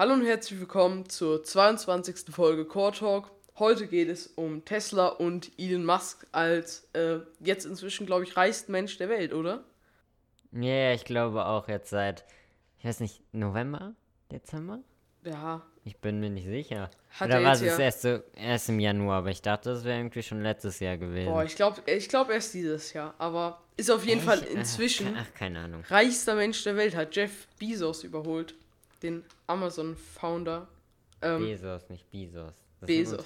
Hallo und herzlich willkommen zur 22. Folge Core Talk. Heute geht es um Tesla und Elon Musk als äh, jetzt inzwischen, glaube ich, reichsten Mensch der Welt, oder? Ja, yeah, ich glaube auch jetzt seit, ich weiß nicht, November? Dezember? Ja. Ich bin mir nicht sicher. Hat Oder er war es ja- erst, so, erst im Januar? Aber ich dachte, das wäre irgendwie schon letztes Jahr gewesen. Boah, ich glaube ich glaub erst dieses Jahr. Aber ist auf jeden Fall Echt? inzwischen Ach, keine Ahnung. reichster Mensch der Welt. Hat Jeff Bezos überholt. Den Amazon-Founder. Ähm, Bezos, nicht Bezos. Das Bezos.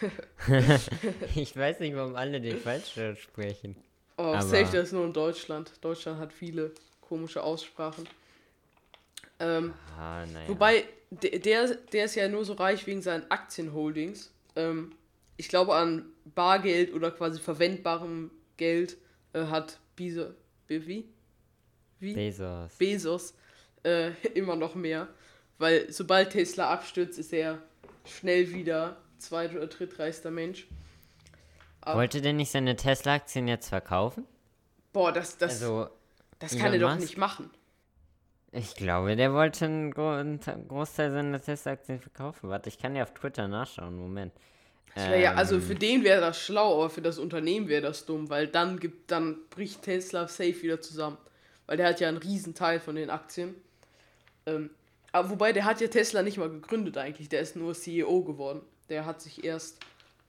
ich weiß nicht, warum alle den falsch sprechen. oh, aber- safe, das ist nur in Deutschland. Deutschland hat viele komische Aussprachen. Ähm, Ah, naja. Wobei, der, der, ist ja nur so reich wegen seinen Aktienholdings. Ähm, ich glaube, an Bargeld oder quasi verwendbarem Geld äh, hat Bezos, wie? Wie? Bezos. Bezos äh, immer noch mehr. Weil sobald Tesla abstürzt, ist er schnell wieder zweit- oder drittreichster Mensch. Aber- Wollte der nicht seine Tesla-Aktien jetzt verkaufen? Boah, das, das, Also, das kann er doch Musk? nicht machen. ich glaube, der wollte einen, Gro einen Großteil seiner Tesla-Aktien verkaufen. Warte, ich kann ja auf Twitter nachschauen. Moment. Wär ja, also Ähm, für den wäre das schlau, aber für das Unternehmen wäre das dumm, weil dann gibt, dann bricht Tesla safe wieder zusammen. Weil der hat ja einen riesen Teil von den Aktien. Ähm, aber wobei, der hat ja Tesla nicht mal gegründet eigentlich, der ist nur CEO geworden. Der hat sich erst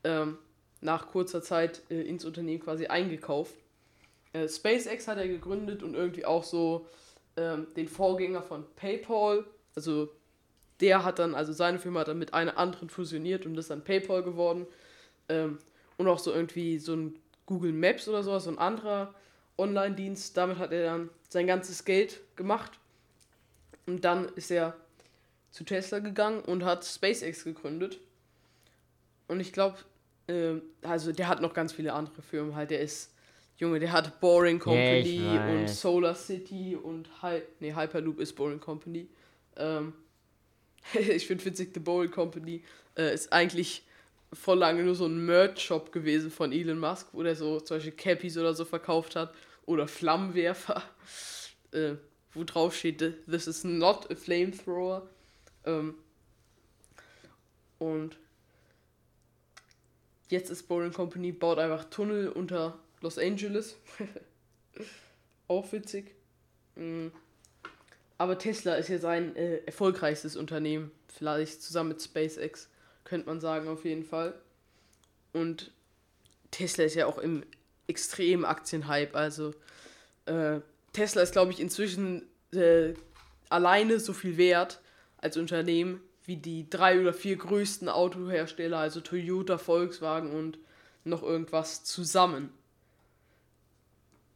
ähm, nach kurzer Zeit äh, ins Unternehmen quasi eingekauft. Äh, SpaceX hat er gegründet und irgendwie auch so ähm, den Vorgänger von PayPal. Also der hat dann, also seine Firma hat dann mit einer anderen fusioniert und ist dann PayPal geworden. Ähm, und auch so irgendwie so ein Google Maps oder sowas, so ein anderer Online-Dienst. Damit hat er dann sein ganzes Geld gemacht. Und dann ist er zu Tesla gegangen und hat SpaceX gegründet. Und ich glaube, ähm, also der hat noch ganz viele andere Firmen halt. Der ist, Junge, der hat Boring Company und weiß. Solar City und Hy nee, Hyperloop ist Boring Company. Ähm, ich finde witzig, The Boring Company äh, ist eigentlich voll lange nur so ein Merch-Shop gewesen von Elon Musk, wo der so zum Beispiel Cappies oder so verkauft hat oder Flammenwerfer, äh, wo drauf steht, this is not a flamethrower. Ähm, und jetzt ist Boring Company, baut einfach Tunnel unter Los Angeles. Auch witzig. Mm. Aber Tesla ist ja sein äh, erfolgreichstes Unternehmen. Vielleicht zusammen mit SpaceX, könnte man sagen, auf jeden Fall. Und Tesla ist ja auch im extremen Aktienhype. Also äh, Tesla ist, glaube ich, inzwischen äh, alleine so viel wert als Unternehmen wie die drei oder vier größten Autohersteller, also Toyota, Volkswagen und noch irgendwas zusammen.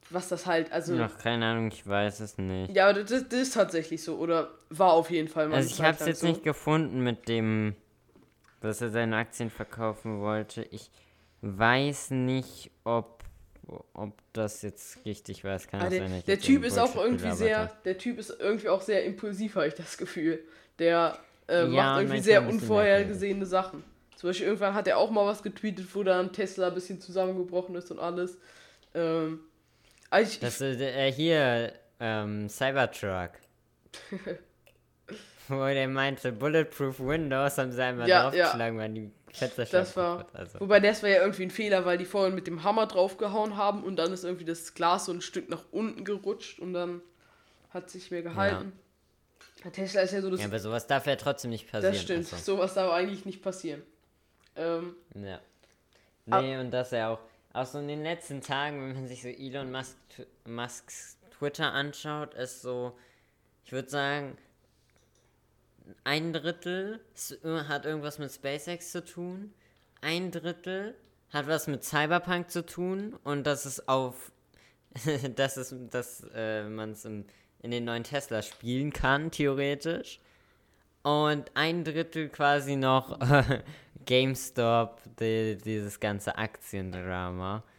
Was das halt, also. Noch keine Ahnung, ich weiß es nicht. Ja, aber das, das ist tatsächlich so. Oder war auf jeden Fall mal. Also ich habe es jetzt so. nicht gefunden mit dem, dass er seine Aktien verkaufen wollte. Ich weiß nicht, ob, ob das jetzt richtig war. Es kann Ah, auch der, sein, dass ich der Typ ist auch irgendwie sehr, der Typ ist irgendwie auch sehr impulsiv, habe ich das Gefühl. Der äh, Ja, macht irgendwie sehr unvorhergesehene Sachen. Zum Beispiel irgendwann hat er auch mal was getweetet, wo dann Tesla ein bisschen zusammengebrochen ist und alles. Ähm, also ich, Das ist äh, hier, ähm, Cybertruck. Wo der meinte, Bulletproof Windows haben sie einmal Ja, draufgeschlagen, weil die Fenster das war. Also. Wobei das war ja irgendwie ein Fehler, weil die vorhin mit dem Hammer draufgehauen haben und dann ist irgendwie das Glas so ein Stück nach unten gerutscht und dann hat sich mehr gehalten. Ja. Tesla ist ja so das. Ja, aber sowas darf ja trotzdem nicht passieren. das stimmt. also. Sowas darf eigentlich nicht passieren. Ähm, Ja. Ab- Nee, und das ja auch. Auch so in den letzten Tagen, wenn man sich so Elon Musk, Musks Twitter anschaut, ist so, ich würde sagen, ein Drittel s- hat irgendwas mit SpaceX zu tun, ein Drittel hat was mit Cyberpunk zu tun und das ist auf, dass, es, dass äh, man es in den neuen Tesla spielen kann, theoretisch. Und ein Drittel quasi noch äh, GameStop, die, dieses ganze Aktiendrama.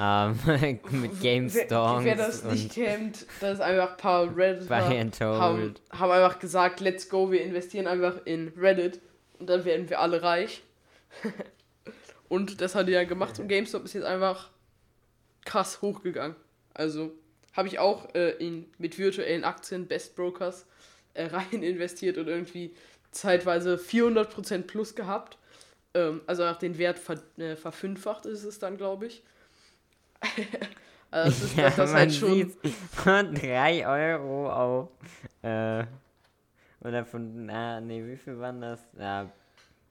ähm, mit GameStop Wer, wer das und nicht kennt, das ist einfach ein paar Redditor Buy and haben, haben einfach gesagt, let's go, wir investieren einfach in Reddit und dann werden wir alle reich. und das hat die ja gemacht und GameStop ist jetzt einfach krass hochgegangen. Also habe ich auch äh, in, mit virtuellen Aktien, Best Brokers, äh, rein investiert und irgendwie zeitweise 400% plus gehabt. Ähm, also nach den Wert ver äh, verfünffacht ist es dann, glaube ich. Also das ist ja, das, man halt schon. sieht von 3 Euro auf, äh, oder von, na, nee, wie viel waren das? Ja,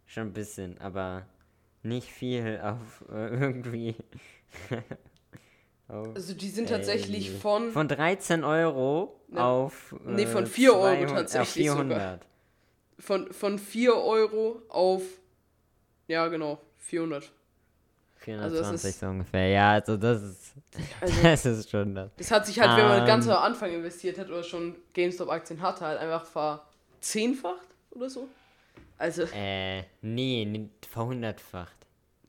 schon ein bisschen, aber nicht viel auf äh, irgendwie. auf, Also die sind tatsächlich ey, von, Von 13 Euro Ja. auf. Nee, von äh, 4 Euro 200 tatsächlich Auf sogar. 400. von, von 4 Euro auf. Ja, genau, 400. 420 ist- so ungefähr. Ja, also das ist. Also- das ist schon das. Das hat sich halt, wenn man Ähm. ganz am Anfang investiert hat oder schon GameStop-Aktien hatte, halt einfach verzehnfacht oder so. Also, Äh, nee, verhundertfacht.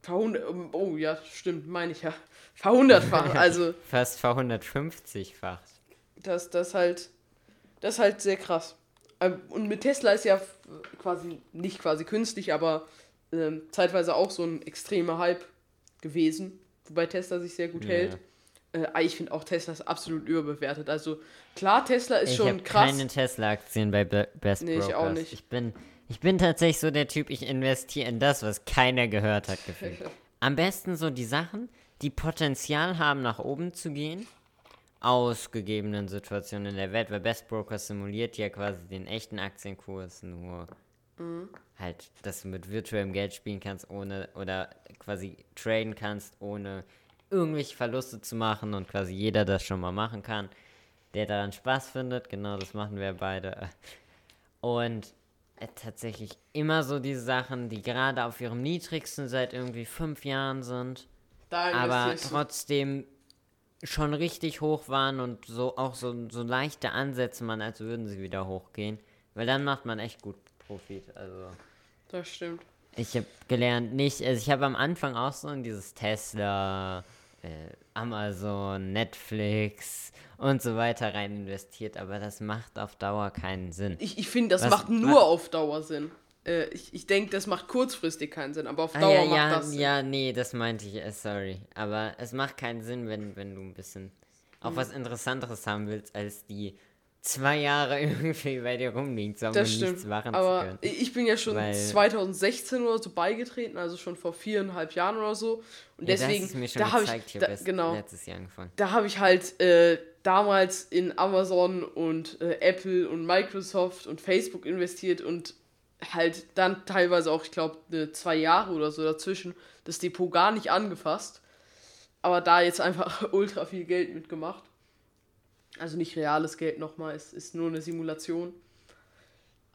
verhundert. Oh ja, stimmt, meine ich ja. Verhundertfach. Also, Fast verhundertfünfzigfacht. das, das halt. Das ist halt sehr krass. Ähm, Und mit Tesla ist ja quasi, nicht quasi künstlich, aber ähm, zeitweise auch so ein extremer Hype gewesen, wobei Tesla sich sehr gut Ja. hält. Äh, ich finde auch Tesla ist absolut überbewertet. Also klar, Tesla ist Ich schon habe krass. keine Tesla-Aktien bei Be Best Nee, ich Brokers. auch nicht. Ich bin, ich bin tatsächlich so der Typ, ich investiere in das, was keiner gehört hat, gefühlt. Am besten so die Sachen, die Potenzial haben, nach oben zu gehen, aus gegebenen Situationen in der Welt, weil Best Broker simuliert ja quasi den echten Aktienkurs, nur halt, dass du mit virtuellem Geld spielen kannst, ohne, oder quasi traden kannst, ohne irgendwelche Verluste zu machen und quasi jeder das schon mal machen kann, der daran Spaß findet. Genau, das machen wir beide. Und äh, tatsächlich immer so diese Sachen, die gerade auf ihrem niedrigsten seit irgendwie fünf Jahren sind, da aber trotzdem schon richtig hoch waren und so auch so, so leichte Ansätze man, als würden sie wieder hochgehen. Weil dann macht man echt gut Profit. Also. Das stimmt. Ich habe gelernt, nicht, also ich habe am Anfang auch so in dieses Tesla, äh, Amazon, Netflix und so weiter rein investiert, aber das macht auf Dauer keinen Sinn. Ich, ich finde, das Was- macht nur auf Dauer Sinn. Äh, ich ich denke, das macht kurzfristig keinen Sinn, aber auf Ah, Dauer ja, macht ja, das Sinn. ja, nee, das meinte ich, äh, sorry. Aber es macht keinen Sinn, wenn, wenn du ein bisschen Mhm. auch was Interessanteres haben willst, als die zwei Jahre irgendwie bei dir rumliegen zu haben Das stimmt. nichts machen Aber zu können. ich bin ja schon Weil- 2016 oder so beigetreten, also schon vor viereinhalb Jahren oder so. Und Ja, deswegen, das ist mir schon da habe ich, da, genau, letztes Jahr angefangen. da habe ich halt äh, damals in Amazon und äh, Apple und Microsoft und Facebook investiert und halt dann teilweise auch, ich glaube, äh, zwei Jahre oder so dazwischen das Depot gar nicht angefasst. Aber da jetzt einfach ultra viel Geld mitgemacht. Also nicht reales Geld nochmal, es ist nur eine Simulation.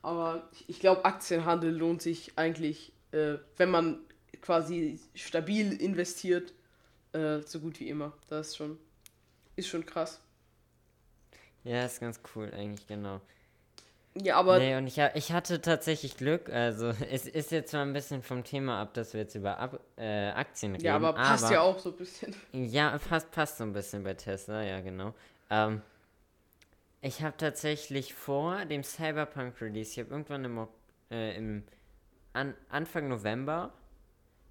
Aber ich- glaube, Aktienhandel lohnt sich eigentlich, äh, wenn man quasi stabil investiert, äh, so gut wie immer. Das ist schon, ist schon krass. Ja, ist ganz cool eigentlich, genau. Ja, aber nee, und ich, ich hatte tatsächlich Glück, also es ist jetzt zwar ein bisschen vom Thema ab, dass wir jetzt über Ab äh, Aktien reden, ja, aber passt ja auch so ein bisschen. Ja, passt, passt so ein bisschen bei Tesla, ja, genau. Ähm, ich habe tatsächlich vor dem Cyberpunk Release, ich habe irgendwann im, äh, im an, Anfang November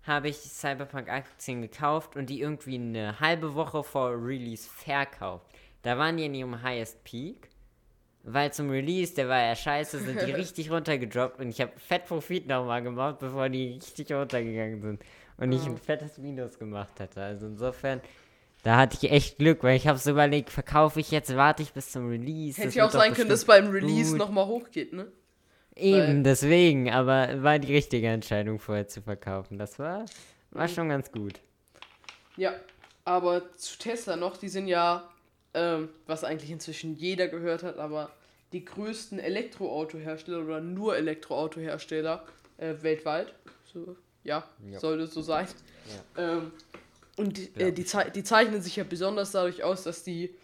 habe ich Cyberpunk Aktien gekauft und die irgendwie eine halbe Woche vor Release verkauft. Da waren die in ihrem Highest Peak, weil zum Release, der war ja scheiße, sind die richtig runtergedroppt und ich habe fett Profit nochmal gemacht, bevor die richtig runtergegangen sind und ich ein fettes Minus gemacht hatte. Also insofern, da hatte ich echt Glück, weil ich habe so überlegt, verkaufe ich jetzt, warte ich bis zum Release. Hätte ja auch sein können, dass beim Release nochmal hochgeht, ne? Eben, deswegen, aber war die richtige Entscheidung vorher zu verkaufen. Das war, war schon ganz gut. Ja, aber zu Tesla noch, die sind ja, ähm, was eigentlich inzwischen jeder gehört hat, aber die größten Elektroautohersteller oder nur Elektroautohersteller äh, weltweit. So, ja, Ja. sollte so sein. Ähm, und die, Ja. äh, die, zei- die zeichnen sich ja besonders dadurch aus, dass die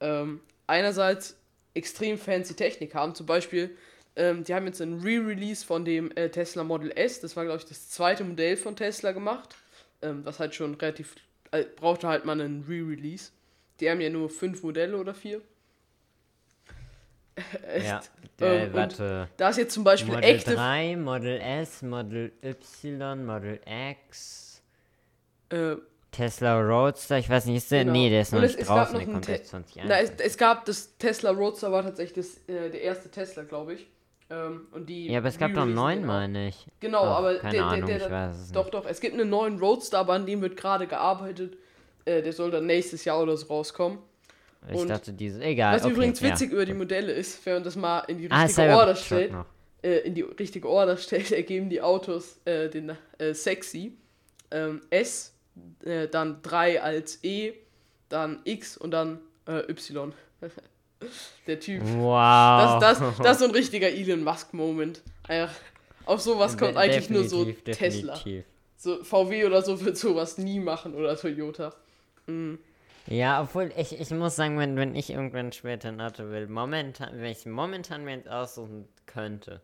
ähm, einerseits extrem fancy Technik haben. Zum Beispiel, ähm, die haben jetzt einen Re-Release von dem äh, Tesla Model S. Das war, glaube ich, das zweite Modell von Tesla gemacht. Ähm, was halt schon relativ. Äh, brauchte halt mal einen Re-Release. Die haben ja nur fünf Modelle oder vier. Echt. Ja, Ähm, äh, und warte. Da ist jetzt zum Beispiel Model echte. 3, Model S, Model Y, Model X, Äh, Tesla Roadster, ich weiß nicht, ist der, Genau. nee, der ist noch es- nicht es gab draußen, noch der kommt Te- erst 20 Na, es, es gab das Tesla Roadster, war tatsächlich das, äh, der erste Tesla, glaube ich. Ähm, und die Ja, aber es gab doch einen neuen, meine ich. Genau, Ach, aber keine der, Ahnung, der, ich der, weiß es doch, nicht. doch, es gibt einen neuen Roadster, aber an dem wird gerade gearbeitet. Äh, der soll dann nächstes Jahr oder so rauskommen. Ich und- dachte, diese, egal. Was okay, übrigens ja. witzig über die Modelle ist, wenn man das mal in die Ah, richtige Order Cybertruck stellt, noch. äh, in die richtige Order stellt, ergeben die Autos äh, den äh, Sexy, ähm, S, äh, dann 3 als E, dann X und dann äh, Y. Der Typ. Wow. Das, das, das ist so ein richtiger Elon Musk-Moment. Auf sowas kommt De- eigentlich nur so definitiv, Tesla. So VW oder so wird sowas nie machen oder Toyota. Ja, obwohl ich, ich muss sagen, wenn, wenn ich irgendwann später ein Auto will, momentan, wenn ich momentan mir eins aussuchen könnte,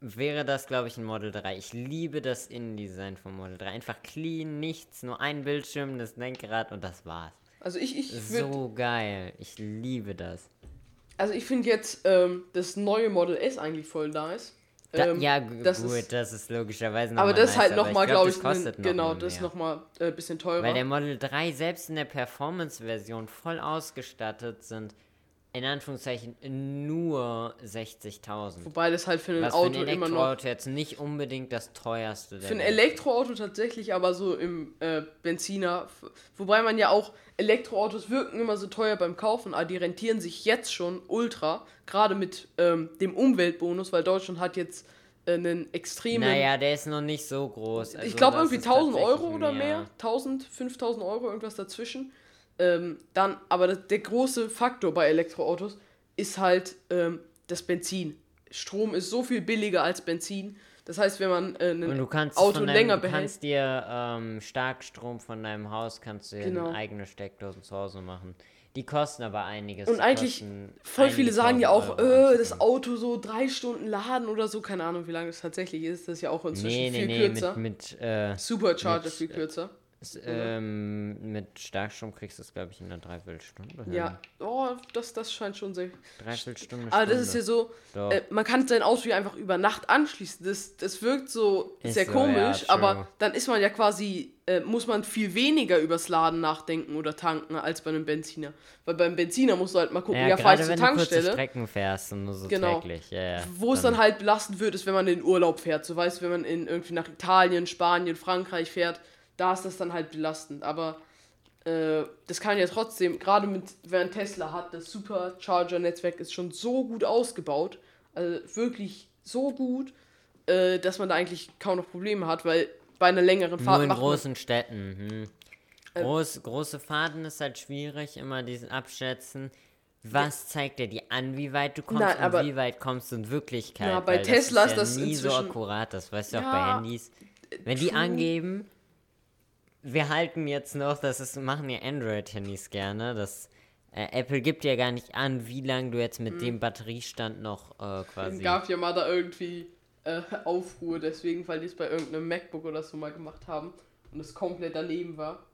wäre das, glaube ich, ein Model 3. Ich liebe das Innendesign vom Model 3. Einfach clean, nichts, nur ein Bildschirm, das Lenkrad und das war's. Also ich, ich würde So geil. Ich liebe das. Also ich finde jetzt ähm, das neue Model S eigentlich voll nice. Da, Ähm, ja, das gut, ist- das ist logischerweise noch aber das ist halt nochmal, glaub, glaube ich, kostet ein, noch genau, mal das ist nochmal ein äh, bisschen teurer. Weil der Model 3 selbst in der Performance-Version voll ausgestattet sind, in Anführungszeichen nur 60.000. Wobei das halt für ein Was für Auto ein immer noch. Elektroauto jetzt nicht unbedingt das teuerste Für ein. Elektroauto tatsächlich, aber so im äh, Benziner. Wobei man ja auch, Elektroautos wirken immer so teuer beim Kaufen, aber die rentieren sich jetzt schon ultra. Gerade mit ähm, dem Umweltbonus, weil Deutschland hat jetzt äh, einen extremen. Naja, der ist noch nicht so groß. ich also glaube das irgendwie ist 1000 Euro oder mehr. 1000, 5000 Euro, irgendwas dazwischen. Ähm, dann, aber das, der große Faktor bei Elektroautos ist halt ähm, das Benzin. Strom ist so viel billiger als Benzin. Das heißt, wenn man äh, ein du Auto deinem, länger du behält. kannst dir ähm, Starkstrom von deinem Haus, kannst du dir Genau. eigene Steckdosen zu Hause machen. Die kosten aber einiges. Und eigentlich, voll viele sagen ja auch, äh, das Auto so drei Stunden laden oder so. Keine Ahnung, wie lange das tatsächlich ist. Das ist ja auch inzwischen Nee, nee, viel nee, kürzer. mit, mit, äh, Supercharger mit, viel kürzer. S- ähm, mit Starkstrom kriegst du es, glaube ich, in einer Dreiviertelstunde. hin. Ja, oh, das, das scheint schon sehr. Dreiviertelstunde. Aber das ist ja so, äh, man kann sein Auto ja einfach über Nacht anschließen. Das, das wirkt so Ist sehr so, komisch, ja, aber dann ist man ja quasi, äh, muss man viel weniger übers Laden nachdenken oder tanken als bei einem Benziner. Weil beim Benziner musst du halt mal gucken, ja, ja, fahr ich zur wenn du Tankstelle. Strecken fährst und so Genau. täglich. Ja, ja. Wo es dann halt belastend wird, ist, wenn man in Urlaub fährt. So weißt du, wenn man in irgendwie nach Italien, Spanien, Frankreich fährt, da ist das dann halt belastend. Aber äh, das kann ja trotzdem, gerade mit, ein Tesla hat, das Supercharger-Netzwerk ist schon so gut ausgebaut. Also wirklich so gut, äh, dass man da eigentlich kaum noch Probleme hat, weil bei einer längeren Fahrt Nur in großen Städten. Hm. Äh, Groß, große Fahrten ist halt schwierig, immer diesen Abschätzen. Was zeigt er dir an, wie weit du kommst Nein, aber- und wie weit kommst du in Wirklichkeit? Ja, bei Tesla ist ja das nie so akkurat, das weißt du auch Ja, bei Handys. Wenn die angeben, wir halten jetzt noch, das ist, machen ja Android-Handys gerne, das äh, Apple gibt ja gar nicht an, wie lange du jetzt mit dem Batteriestand noch äh, Es quasi. gab ja mal da irgendwie äh, Aufruhr, deswegen, weil die es bei irgendeinem MacBook oder so mal gemacht haben und es komplett daneben war.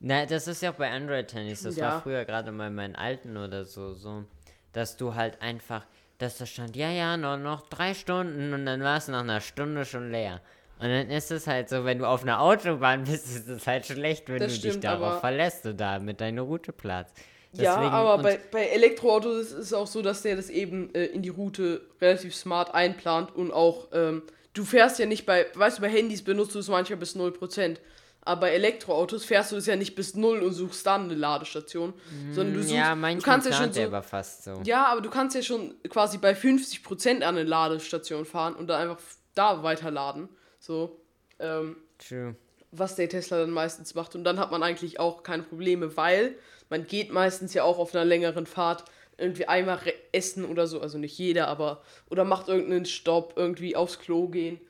Na, das ist ja auch bei Android-Handys. Das Ja. war früher gerade bei meinen alten oder so, so, dass du halt einfach, dass da stand, ja, ja, noch, noch drei Stunden und dann war es nach einer Stunde schon leer. Und dann ist es halt so, wenn du auf einer Autobahn bist, ist es halt schlecht, wenn Das du dich stimmt, darauf aber- verlässt und da mit deiner Route Platz. ja, aber bei, bei Elektroautos ist es auch so, dass der das eben äh, in die Route relativ smart einplant und auch, ähm, du fährst ja nicht bei, weißt du, bei Handys benutzt du es manchmal bis 0%. Aber bei Elektroautos fährst du es ja nicht bis 0 und suchst dann eine Ladestation, sondern du suchst, Mm, ja, du kannst ja schon so, aber fast so. Ja, aber du kannst ja schon quasi bei 50% an eine Ladestation fahren und dann einfach da weiterladen. So, ähm, True. was der Tesla dann meistens macht. Und dann hat man eigentlich auch keine Probleme, weil man geht meistens ja auch auf einer längeren Fahrt irgendwie einmal essen oder so, also nicht jeder, aber oder macht irgendeinen Stopp, irgendwie aufs Klo gehen.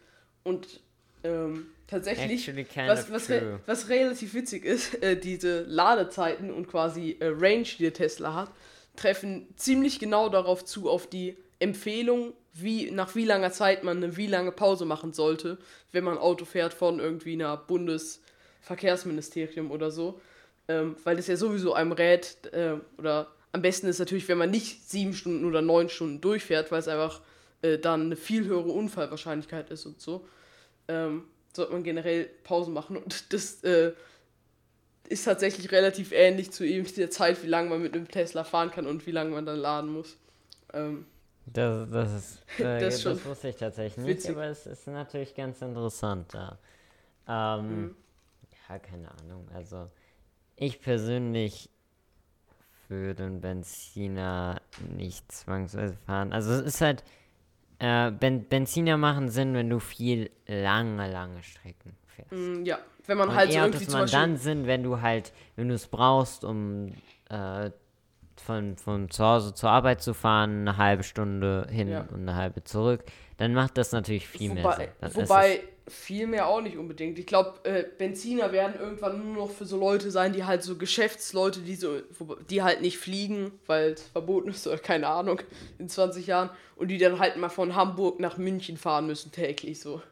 Und ähm, tatsächlich, was, was, re was relativ witzig ist, äh, diese Ladezeiten und quasi äh, Range, die der Tesla hat, treffen ziemlich genau darauf zu, auf die Empfehlung, wie, nach wie langer Zeit man eine wie lange Pause machen sollte, wenn man Auto fährt von irgendwie einer Bundesverkehrsministerium oder so. Ähm, weil das ja sowieso einem rät, äh, oder am besten ist natürlich, wenn man nicht sieben Stunden oder neun Stunden durchfährt, weil es einfach äh, dann eine viel höhere Unfallwahrscheinlichkeit ist und so. Ähm, sollte man generell Pausen machen. Und das äh, ist tatsächlich relativ ähnlich zu eben der Zeit, wie lange man mit einem Tesla fahren kann und wie lange man dann laden muss. Ähm, das, das ist, äh, Das das, wusste ich tatsächlich nicht, witzig. aber es ist natürlich ganz interessant da. Ähm, Mhm. Ja, keine Ahnung. Also, ich persönlich würde einen Benziner nicht zwangsweise fahren. Also, es ist halt, äh, ben Benziner machen Sinn, wenn du viel lange, lange Strecken fährst. mh, ja, wenn man Und halt so E-Autos irgendwie machen Beispiel. dann Sinn, wenn du halt, wenn du es brauchst, um äh, von, von zu Hause zur Arbeit zu fahren, eine halbe Stunde hin Ja. und eine halbe zurück, dann macht das natürlich viel mehr Sinn. Wobei, Dann wobei viel mehr auch nicht unbedingt. Ich glaube, äh, Benziner werden irgendwann nur noch für so Leute sein, die halt so Geschäftsleute, die so, die halt nicht fliegen, weil es verboten ist oder keine Ahnung, in 20 Jahren und die dann halt mal von Hamburg nach München fahren müssen täglich so.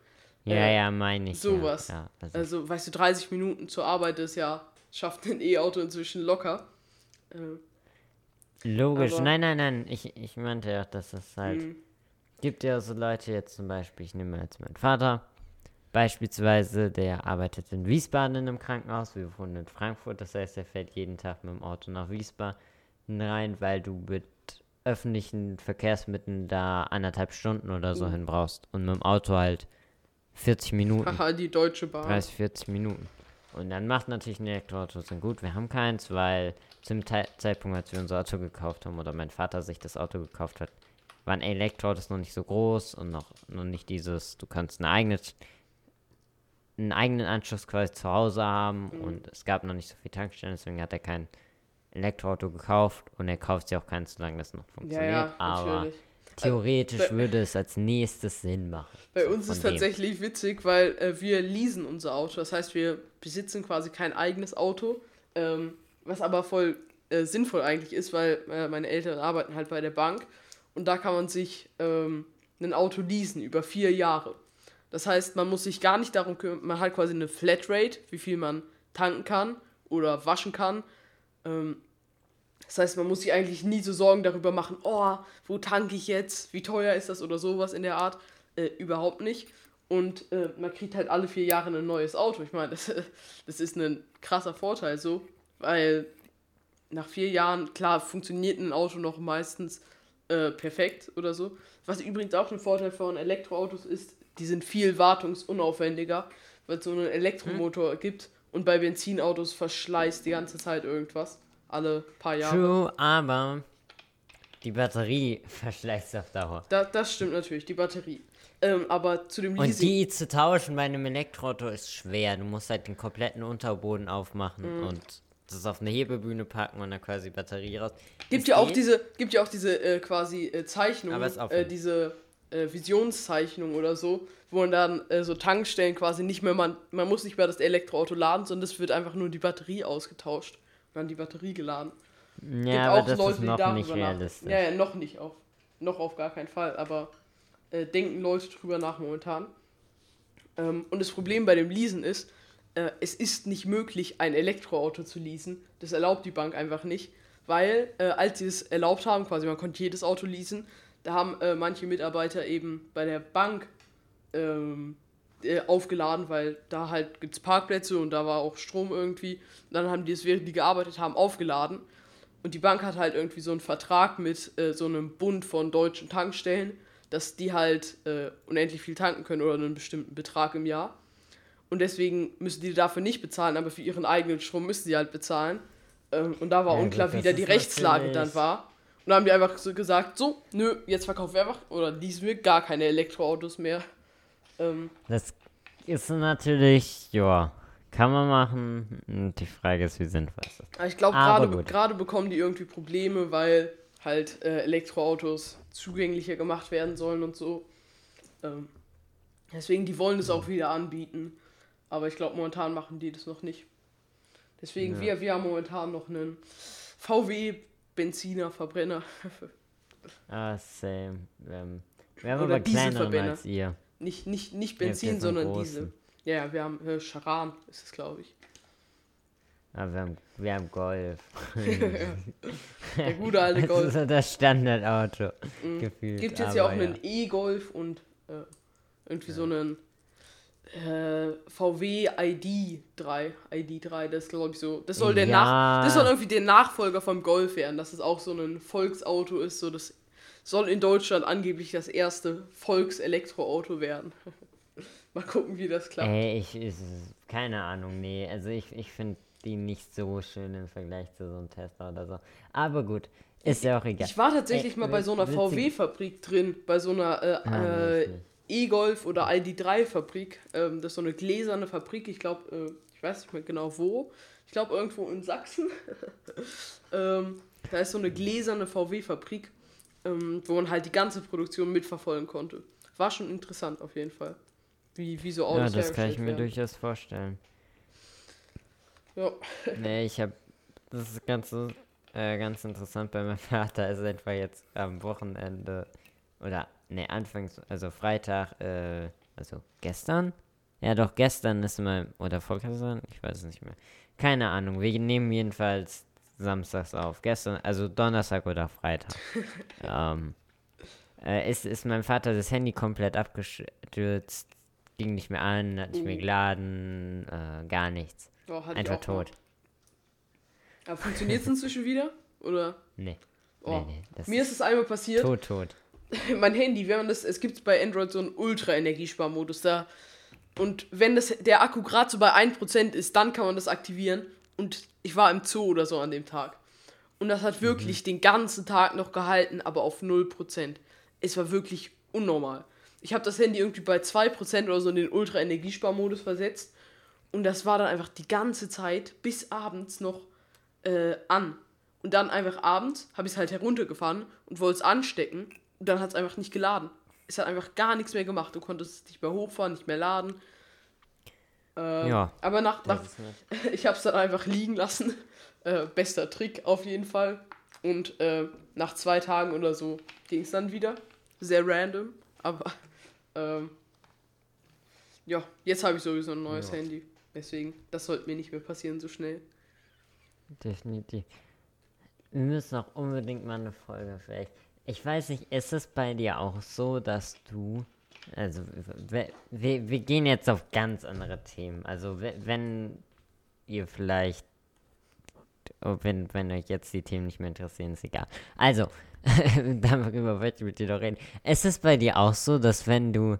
ja, äh, ja, meine ich. sowas. Ja, ja, also, Also, weißt du, 30 Minuten zur Arbeit ist ja, schafft ein E-Auto inzwischen locker. Äh, logisch. aber- Nein, nein, nein. Ich, ich meinte ja, dass es halt. Mhm. Gibt ja so Leute jetzt zum Beispiel, ich nehme jetzt meinen Vater. Beispielsweise, der arbeitet in Wiesbaden in einem Krankenhaus. Wir wohnen in Frankfurt. Das heißt, er fährt jeden Tag mit dem Auto nach Wiesbaden rein, weil du mit öffentlichen Verkehrsmitteln da anderthalb Stunden oder so hin brauchst. Und mit dem Auto halt 40 Minuten. haha, die Deutsche Bahn. 30, 40 Minuten. Und dann macht natürlich ein Elektroauto Sinn. Gut, wir haben keins, weil zum Te Zeitpunkt, als wir unser Auto gekauft haben oder mein Vater sich das Auto gekauft hat, waren Elektroautos noch nicht so groß und noch, noch nicht dieses, du kannst eine eigene, einen eigenen Anschluss quasi zu Hause haben und es gab noch nicht so viel Tankstellen, deswegen hat er kein Elektroauto gekauft und er kauft sich auch keins, solange das noch Ja, funktioniert. ja, aber natürlich. theoretisch bei- würde es als nächstes Sinn machen. Bei uns ist dem. tatsächlich witzig, weil äh, wir leasen unser Auto. Das heißt, wir besitzen quasi kein eigenes Auto, ähm, was aber voll äh, sinnvoll eigentlich ist, weil äh, meine Eltern arbeiten halt bei der Bank und da kann man sich ähm, ein Auto leasen über vier Jahre. Das heißt, man muss sich gar nicht darum kümmern, man hat quasi eine Flatrate, wie viel man tanken kann oder waschen kann. Ähm, das heißt, man muss sich eigentlich nie so Sorgen darüber machen, oh, wo tanke ich jetzt, wie teuer ist das oder sowas in der Art. Äh, überhaupt nicht. Und äh, man kriegt halt alle vier Jahre ein neues Auto. Ich meine, das, das ist ein krasser Vorteil so, weil nach vier Jahren, klar, funktioniert ein Auto noch meistens äh, perfekt oder so. Was übrigens auch ein Vorteil von Elektroautos ist, die sind viel wartungsunaufwendiger, weil es so einen Elektromotor gibt und bei Benzinautos verschleißt die ganze Zeit irgendwas. Alle paar Jahre. True, aber die Batterie verschleißt auf Dauer. Da, das stimmt natürlich, die Batterie. Ähm, aber zu dem Und Leasing. die zu tauschen bei einem Elektroauto ist schwer. Du musst halt den kompletten Unterboden aufmachen Mhm. und das auf eine Hebebühne packen und dann quasi Batterie raus. Gibt ja auch diese, gibt ja auch diese äh, quasi äh, Zeichnung, äh, diese äh, Visionszeichnung oder so, wo man dann äh, so Tankstellen quasi nicht mehr, man, man muss nicht mehr das Elektroauto laden, sondern es wird einfach nur die Batterie ausgetauscht und dann die Batterie geladen. Ja, aber das ist noch nicht realistisch. Ja, ja, noch nicht auf. Noch auf gar keinen Fall, aber äh, denken Leute drüber nach momentan. Ähm, und das Problem bei dem Leasen ist, äh, es ist nicht möglich, ein Elektroauto zu leasen. Das erlaubt die Bank einfach nicht, weil äh, als sie es erlaubt haben, quasi man konnte jedes Auto leasen, da haben äh, manche Mitarbeiter eben bei der Bank ähm, äh, aufgeladen, weil da halt gibt es Parkplätze und da war auch Strom irgendwie. Und dann haben die es, während die gearbeitet haben, aufgeladen. Und die Bank hat halt irgendwie so einen Vertrag mit äh, so einem Bund von deutschen Tankstellen, dass die halt äh, unendlich viel tanken können oder einen bestimmten Betrag im Jahr. Und deswegen müssen die dafür nicht bezahlen, aber für ihren eigenen Strom müssen sie halt bezahlen. Ähm, und da war Ja, unklar, wie da die Rechtslage dann war. Und da haben die einfach so gesagt, so, nö, jetzt verkaufen wir einfach, oder leasen wir gar keine Elektroautos mehr. Ähm, Das ist natürlich, ja, kann man machen. Die Frage ist, wie sinnvoll ist das? Ich glaube, gerade bekommen die irgendwie Probleme, weil halt äh, Elektroautos zugänglicher gemacht werden sollen und so. Ähm, deswegen, die wollen es auch wieder anbieten. Aber ich glaube, momentan machen die das noch nicht. Deswegen, Ja. wir, wir haben momentan noch einen VW-Benziner, Verbrenner. Ah, same. Ähm, wir haben Oder aber kleineren als ihr. nicht, nicht, nicht Benzin, sondern. Diesel. Ja, wir haben äh, Charan, ist es, glaube ich. Ah, wir haben, wir haben Golf. Der gute alte Das Golf. ist so das Standardauto. Mhm. Gefühlt. Gibt jetzt ja auch aber einen E-Golf und äh, irgendwie so einen äh, VW ID3. ID3, das glaube ich so. Das soll der Ja. Nach das soll irgendwie der Nachfolger vom Golf werden, dass es auch so ein Volksauto ist. So das soll in Deutschland angeblich das erste Volkselektroauto werden. Mal gucken, wie das klappt. Ey, ich, ich, keine Ahnung, nee. Also ich, ich finde die nicht so schön im Vergleich zu so einem Tesla oder so. Aber gut, ist ja auch egal. Ich war tatsächlich Ey, mal bei so einer VW-Fabrik drin, bei so einer äh, Ah, äh. E-Golf oder ID3-Fabrik. Ähm, das ist so eine gläserne Fabrik, ich glaube, äh, ich weiß nicht mehr genau wo. Ich glaube irgendwo in Sachsen. ähm, da ist so eine gläserne VW-Fabrik, ähm, wo man halt die ganze Produktion mitverfolgen konnte. War schon interessant auf jeden Fall. Wie, wie so Ja, Autos das kann ich mir werden. durchaus vorstellen. Ja. Nee, ich habe das ist ganz, äh, ganz interessant bei meinem Vater. Ist einfach jetzt am Wochenende oder ne anfangs, also Freitag, äh, also gestern. Ja, doch gestern ist mein oder vorgestern, ich weiß es nicht mehr. Keine Ahnung. Wir nehmen jedenfalls samstags auf. Gestern, also Donnerstag oder Freitag. ähm, äh, ist, ist mein Vater das Handy komplett abgestürzt, ging nicht mehr an, hat nicht mehr Oh. geladen, äh, gar nichts. Ich Einfach mal. tot. Aber funktioniert es inzwischen wieder? Oder? Nee. Oh. Nee, nee. Mir ist es einmal passiert. tot, tot. mein Handy, wenn man das, es gibt bei Android so einen Ultra-Energiesparmodus da. Und wenn das, der Akku gerade so bei 1% ist, dann kann man das aktivieren. Und ich war im Zoo oder so an dem Tag. Und das hat wirklich den ganzen Tag noch gehalten, aber auf 0%. Es war wirklich unnormal. Ich habe das Handy irgendwie bei 2% oder so in den Ultra-Energiesparmodus versetzt. Und das war dann einfach die ganze Zeit bis abends noch äh, an. Und dann einfach abends habe ich es halt heruntergefahren und wollte es anstecken. Dann hat es einfach nicht geladen. Es hat einfach gar nichts mehr gemacht. Du konntest es nicht mehr hochfahren, nicht mehr laden. Äh, Ja, Aber nach, nach, ich habe es dann einfach liegen lassen. Äh, bester Trick auf jeden Fall. Und äh, nach zwei Tagen oder so ging es dann wieder. Sehr random. Aber ähm, ja, jetzt habe ich sowieso ein neues Ja. Handy. Deswegen, das sollte mir nicht mehr passieren so schnell. Definitiv. Wir müssen auch unbedingt mal eine Folge vielleicht. Ich weiß nicht, ist es bei dir auch so, dass du. Also, wir, wir, gehen jetzt auf ganz andere Themen. Also, we- wenn ihr vielleicht. Oh, wenn, wenn euch jetzt die Themen nicht mehr interessieren, ist egal. Also, darüber wollte ich mit dir doch reden. Ist es bei dir auch so, dass wenn du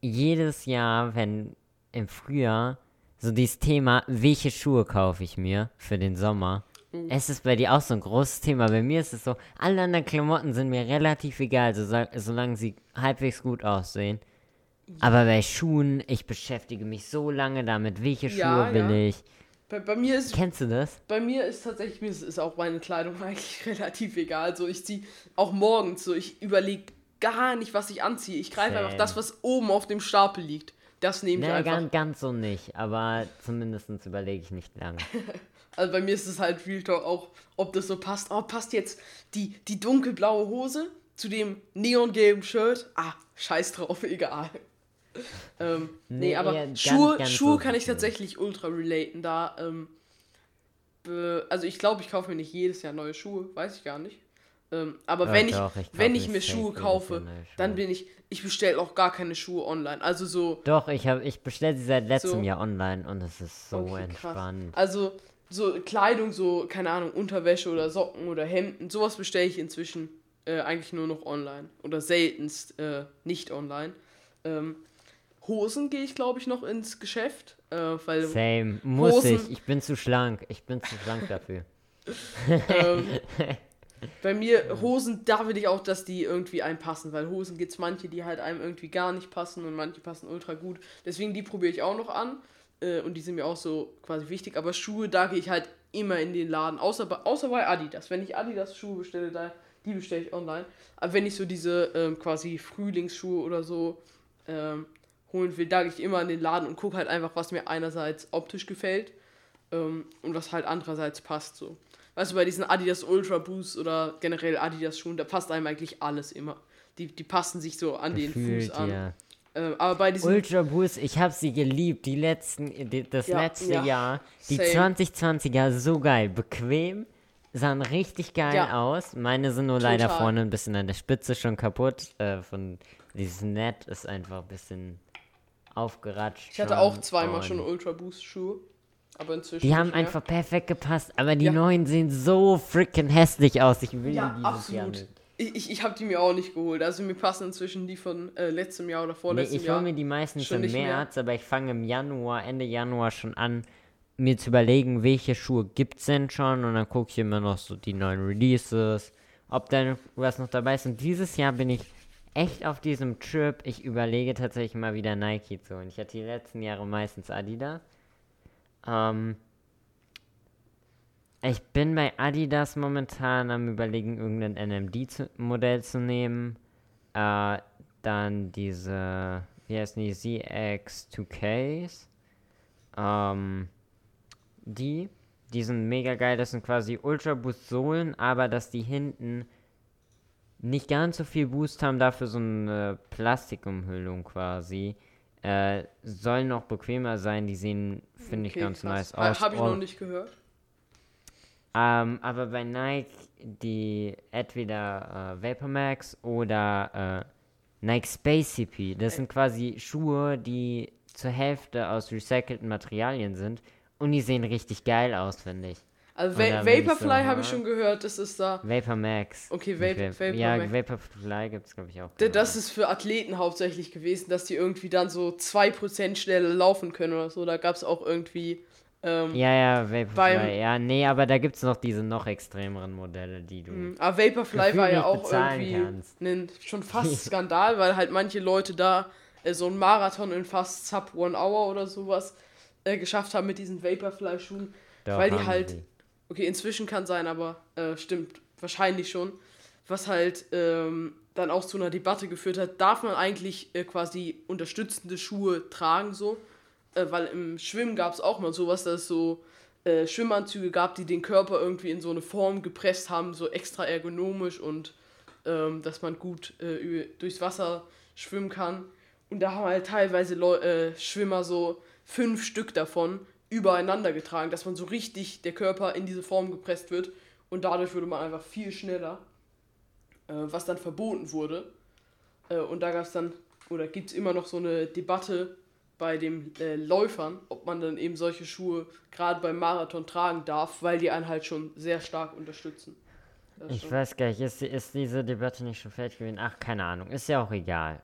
jedes Jahr, wenn im Frühjahr so dieses Thema, welche Schuhe kaufe ich mir für den Sommer, es ist bei dir auch so ein großes Thema. Bei mir ist es so, alle anderen Klamotten sind mir relativ egal, so, solange sie halbwegs gut aussehen. Aber bei Schuhen, ich beschäftige mich so lange damit, welche Schuhe Ja, will ja. ich. Bei, bei mir ist Kennst du das? bei mir ist tatsächlich mir ist, ist auch meine Kleidung eigentlich relativ egal. So ich ziehe auch morgens so ich überlege gar nicht, was ich anziehe. Ich greife einfach das, was oben auf dem Stapel liegt. Das nehme ich Ne, einfach. ganz, ganz so nicht, aber zumindest überlege ich nicht lange. Also bei mir ist es halt Real Talk auch, ob das so passt. Oh, passt jetzt die, die dunkelblaue Hose zu dem neongelben Shirt? Ah, scheiß drauf, egal. ähm, nee, Nee, aber ganz, Schuhe, ganz Schuhe kann ich Schuhe. tatsächlich ultra relaten. Da, ähm, also ich glaube, ich kaufe mir nicht jedes Jahr neue Schuhe, weiß ich gar nicht. Ähm, aber Ja, wenn ich, doch, ich wenn kauf ich mir Schuhe kaufe, neue dann Schuhe. bin ich, ich bestelle auch gar keine Schuhe online. Also so, Doch, ich ich bestelle sie seit letztem So. Jahr online und es ist so Okay, krass. entspannt. Also so Kleidung, so, keine Ahnung, Unterwäsche oder Socken oder Hemden, sowas bestelle ich inzwischen äh, eigentlich nur noch online. Oder seltenst äh, nicht online. Ähm, Hosen gehe ich, glaube ich, noch ins Geschäft. Äh, weil Same, muss Hosen- ich. Ich bin zu schlank. Ich bin zu schlank dafür. ähm, bei mir, Hosen, da will ich auch, dass die irgendwie einem passen, weil Hosen gibt es manche, die halt einem irgendwie gar nicht passen und manche passen ultra gut. Deswegen die probiere ich auch noch an äh, und die sind mir auch so quasi wichtig. Aber Schuhe, da gehe ich halt immer in den Laden, außer bei, außer bei Adidas. Wenn ich Adidas Schuhe bestelle, da, die bestelle ich online. Aber wenn ich so diese ähm, quasi Frühlingsschuhe oder so ähm, holen will, da gehe ich immer in den Laden und gucke halt einfach, was mir einerseits optisch gefällt ähm, und was halt andererseits passt so. Weißt du, bei diesen Adidas Ultra Boost oder generell Adidas Schuhen, da passt einem eigentlich alles immer. Die, die passen sich so an den Fuß Gefühlt, an. ja. Ähm, aber bei diesen Ultra Boost, ich habe sie geliebt. Die letzten, die, das Ja, letzte ja. Jahr. Die Same. 2020er, so geil. Bequem. Sahen richtig geil Ja. aus. Meine sind nur leider Total. vorne ein bisschen an der Spitze schon kaputt. Äh, von dieses Net ist einfach ein bisschen aufgeratscht. Ich hatte schon auch zweimal schon Ultra Boost Schuhe. Aber inzwischen. Die haben einfach perfekt gepasst, aber die Ja. neuen sehen so freaking hässlich aus. Ich will Ja, die dieses Jahr absolut. nicht. Ich, ich, ich habe die mir auch nicht geholt. Also mir passen inzwischen die von äh, letztem Jahr oder Nee, vorletztem ich Jahr. hole mir die meistens schon im nicht mehr. März, aber ich fange im Januar, Ende Januar schon an, mir zu überlegen, welche Schuhe gibt's denn schon und dann gucke ich immer noch so die neuen Releases, ob da was noch dabei ist. Und dieses Jahr bin ich echt auf diesem Trip. Ich überlege tatsächlich mal wieder Nike zu holen. Ich hatte die letzten Jahre meistens Adidas. Ähm, ich bin bei Adidas momentan am überlegen, irgendein NMD-Modell zu nehmen. Äh, dann diese, wie heißen die, ZX2Ks. Ähm, die, die sind mega geil. Das sind quasi Ultra Boost Sohlen, aber dass die hinten nicht ganz so viel Boost haben, dafür so eine Plastikumhüllung quasi. Äh, sollen noch bequemer sein, die sehen, finde ich, ganz nice aus. Habe ich Oh, noch nicht gehört. Ähm, aber bei Nike die entweder äh, Vapor Max oder äh, Nike Space CP, das sind quasi Schuhe, die zur Hälfte aus recycelten Materialien sind und die sehen richtig geil aus, finde ich. Also Va Vaporfly so habe ich schon gehört, das ist da. Vapor Max. Okay, Nicht Vape- Vap- Vapor Ja, Max. Vaporfly gibt es, glaube ich, auch. Genau. Das ist für Athleten hauptsächlich gewesen, dass die irgendwie dann so 2% schneller laufen können oder so. Da gab es auch irgendwie. Ähm, Ja, ja, Vaporfly. beim- ja, nee, aber da gibt es noch diese noch extremeren Modelle, die du. Mhm. Aber Vaporfly Gefühl war ja auch irgendwie kannst. ein schon fast Skandal, weil halt manche Leute da äh, so einen Marathon in fast sub one hour oder sowas äh, geschafft haben mit diesen Vaporfly-Schuhen. Weil die halt- sie. Okay, inzwischen kann sein, aber äh, stimmt, wahrscheinlich schon. Was halt ähm, dann auch zu einer Debatte geführt hat, darf man eigentlich äh, quasi unterstützende Schuhe tragen so? Äh, weil im Schwimmen gab es auch mal sowas, dass es so äh, Schwimmanzüge gab, die den Körper irgendwie in so eine Form gepresst haben, so extra ergonomisch und ähm, dass man gut äh, durchs Wasser schwimmen kann. Und da haben halt teilweise Leu äh, Schwimmer so fünf Stück davon übereinander getragen, dass man so richtig der Körper in diese Form gepresst wird und dadurch würde man einfach viel schneller, äh, was dann verboten wurde. Äh, und da gab es dann, oder gibt es immer noch so eine Debatte bei den äh, Läufern, ob man dann eben solche Schuhe gerade beim Marathon tragen darf, weil die einen halt schon sehr stark unterstützen. Das Ich schon. weiß gar nicht, ist, ist diese Debatte nicht schon fertig gewesen? Ach, keine Ahnung, ist ja auch egal.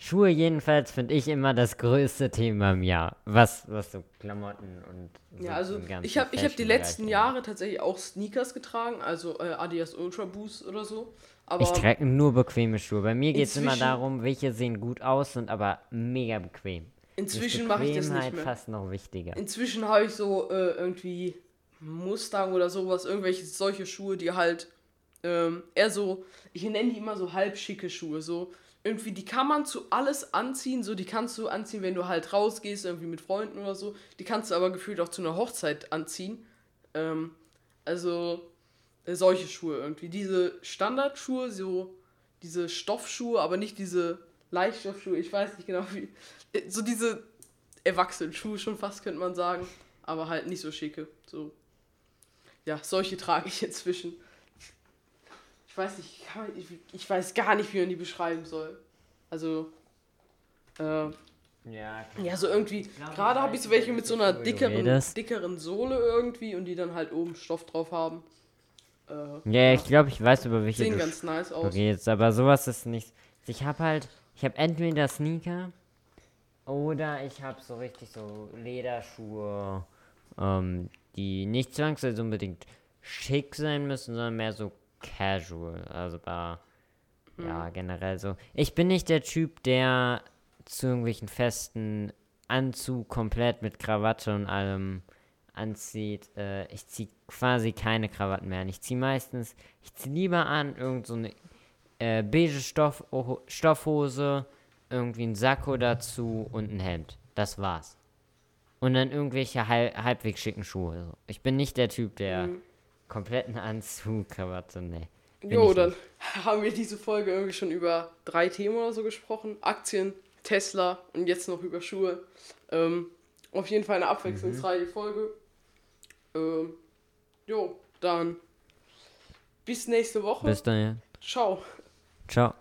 Schuhe jedenfalls finde ich immer das größte Thema im Jahr, was, was so Klamotten und so Ja, also ich habe ich hab die letzten. Jahre tatsächlich auch Sneakers getragen, also äh, Adidas Ultra Boost oder so. Aber Ich trage nur bequeme Schuhe. Bei mir geht es immer darum, welche sehen gut aus, sind aber mega bequem. Inzwischen mache ich das nicht mehr. fast noch wichtiger. Inzwischen habe ich so äh, irgendwie Mustang oder sowas, irgendwelche solche Schuhe, die halt ähm, eher so, ich nenne die immer so halbschicke Schuhe, so irgendwie, die kann man zu alles anziehen, so die kannst du anziehen, wenn du halt rausgehst, irgendwie mit Freunden oder so, die kannst du aber gefühlt auch zu einer Hochzeit anziehen. Ähm, also äh, solche Schuhe irgendwie, diese Standardschuhe, so diese Stoffschuhe, aber nicht diese Leichtstoffschuhe, ich weiß nicht genau wie, äh, so diese Erwachsenenschuhe schon fast, könnte man sagen. Aber halt nicht so schicke. So. Ja, solche trage ich inzwischen. Ich weiß nicht, ich, ich weiß gar nicht, wie man die beschreiben soll. Also, äh, Ja, ja, so irgendwie, gerade habe ich so welche mit so einer Schuhe dickeren, dickeren Sohle irgendwie und die dann halt oben Stoff drauf haben. Äh, ja ich glaube, ich weiß, über welche sehen ganz nice aus. redest, aber sowas ist nicht. Ich habe halt, ich habe entweder Sneaker oder ich habe so richtig so Lederschuhe, ähm, die nicht zwangsweise unbedingt schick sein müssen, sondern mehr so casual. Also da, ja, generell so. Ich bin nicht der Typ, der zu irgendwelchen festen Anzug komplett mit Krawatte und allem anzieht. Äh, ich ziehe quasi keine Krawatten mehr an. Ich ziehe meistens, ich ziehe lieber an irgend so eine äh, beige Stoff, oh, Stoffhose, irgendwie ein Sakko dazu und ein Hemd. Das war's. Und dann irgendwelche halb, halbwegs schicken Schuhe. Ich bin nicht der Typ, der Mhm. kompletten Anzug, Krawatte, ne. Bin Jo, dann haben wir diese Folge irgendwie schon über drei Themen oder so gesprochen. Aktien, Tesla und jetzt noch über Schuhe. Ähm, auf jeden Fall eine abwechslungsreiche Folge. Ähm, jo, dann bis nächste Woche. Bis dann, ja. Ciao. Ciao.